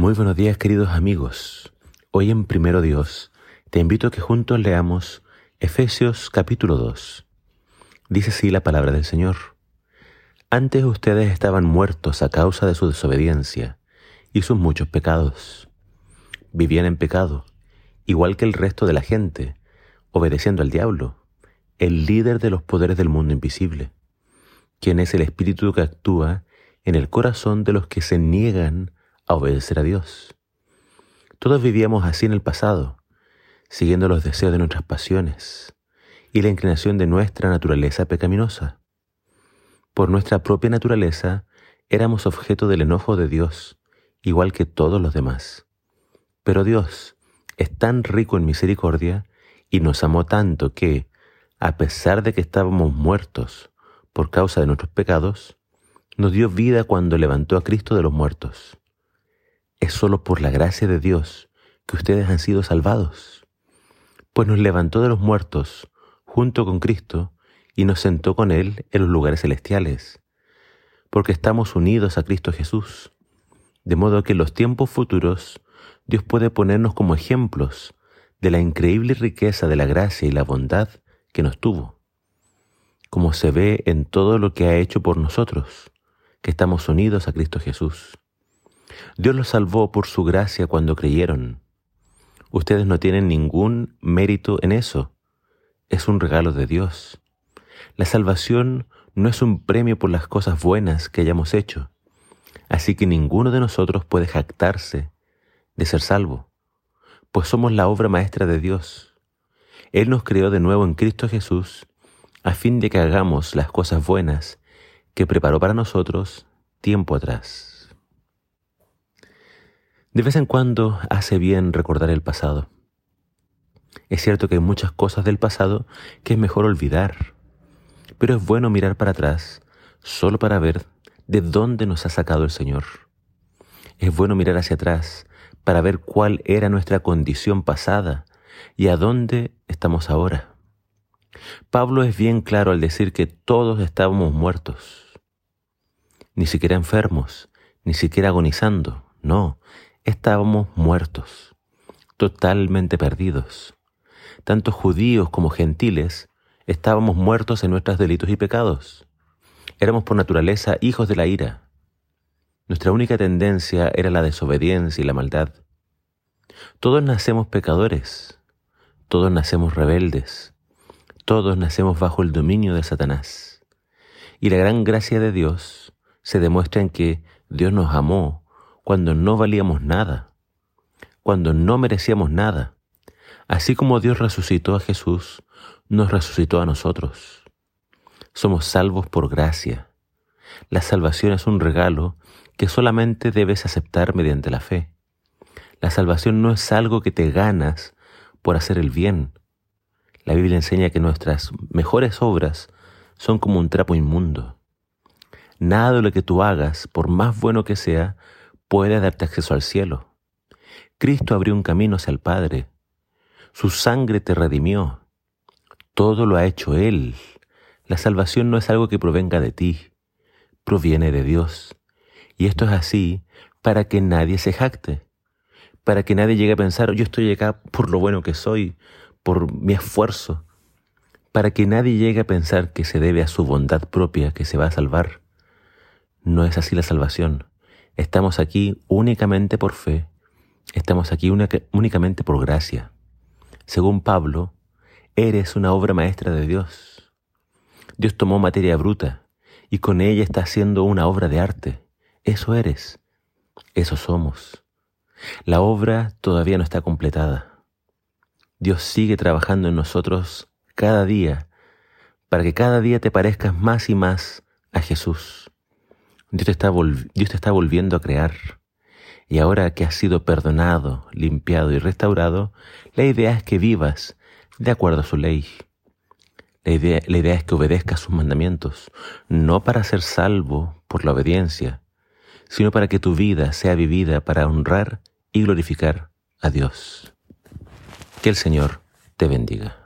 Muy buenos días queridos amigos. Hoy en Primero Dios te invito a que juntos leamos Efesios capítulo 2. Dice así la palabra del Señor. Antes ustedes estaban muertos a causa de su desobediencia y sus muchos pecados. Vivían en pecado, igual que el resto de la gente, obedeciendo al diablo, el líder de los poderes del mundo invisible, quien es el espíritu que actúa en el corazón de los que se niegan a obedecer a Dios. Todos vivíamos así en el pasado, siguiendo los deseos de nuestras pasiones y la inclinación de nuestra naturaleza pecaminosa. Por nuestra propia naturaleza éramos objeto del enojo de Dios, igual que todos los demás. Pero Dios es tan rico en misericordia y nos amó tanto que, a pesar de que estábamos muertos por causa de nuestros pecados, nos dio vida cuando levantó a Cristo de los muertos. Es solo por la gracia de Dios que ustedes han sido salvados, pues nos levantó de los muertos junto con Cristo y nos sentó con Él en los lugares celestiales, porque estamos unidos a Cristo Jesús, de modo que en los tiempos futuros Dios puede ponernos como ejemplos de la increíble riqueza de la gracia y la bondad que nos tuvo, como se ve en todo lo que ha hecho por nosotros, que estamos unidos a Cristo Jesús. Dios los salvó por su gracia cuando creyeron. Ustedes no tienen ningún mérito en eso. Es un regalo de Dios. La salvación no es un premio por las cosas buenas que hayamos hecho. Así que ninguno de nosotros puede jactarse de ser salvo, pues somos la obra maestra de Dios. Él nos creó de nuevo en Cristo Jesús a fin de que hagamos las cosas buenas que preparó para nosotros tiempo atrás. De vez en cuando hace bien recordar el pasado. Es cierto que hay muchas cosas del pasado que es mejor olvidar, pero es bueno mirar para atrás solo para ver de dónde nos ha sacado el Señor. Es bueno mirar hacia atrás para ver cuál era nuestra condición pasada y a dónde estamos ahora. Pablo es bien claro al decir que todos estábamos muertos, ni siquiera enfermos, ni siquiera agonizando, no, estábamos muertos, totalmente perdidos. Tanto judíos como gentiles estábamos muertos en nuestros delitos y pecados. Éramos por naturaleza hijos de la ira. Nuestra única tendencia era la desobediencia y la maldad. Todos nacemos pecadores, todos nacemos rebeldes, todos nacemos bajo el dominio de Satanás. Y la gran gracia de Dios se demuestra en que Dios nos amó cuando no valíamos nada, cuando no merecíamos nada. Así como Dios resucitó a Jesús, nos resucitó a nosotros. Somos salvos por gracia. La salvación es un regalo que solamente debes aceptar mediante la fe. La salvación no es algo que te ganas por hacer el bien. La Biblia enseña que nuestras mejores obras son como un trapo inmundo. Nada de lo que tú hagas, por más bueno que sea, puede darte acceso al cielo. Cristo abrió un camino hacia el Padre. Su sangre te redimió. Todo lo ha hecho Él. La salvación no es algo que provenga de ti, proviene de Dios. Y esto es así para que nadie se jacte, para que nadie llegue a pensar, yo estoy acá por lo bueno que soy, por mi esfuerzo, para que nadie llegue a pensar que se debe a su bondad propia que se va a salvar. No es así la salvación. Estamos aquí únicamente por fe, estamos aquí únicamente por gracia. Según Pablo, eres una obra maestra de Dios. Dios tomó materia bruta y con ella está haciendo una obra de arte. Eso eres, eso somos. La obra todavía no está completada. Dios sigue trabajando en nosotros cada día para que cada día te parezcas más y más a Jesús. Dios te, está volviendo a crear. Y ahora que has sido perdonado, limpiado y restaurado, la idea es que vivas de acuerdo a su ley. La idea, la idea es que obedezcas sus mandamientos, no para ser salvo por la obediencia, sino para que tu vida sea vivida para honrar y glorificar a Dios. Que el Señor te bendiga.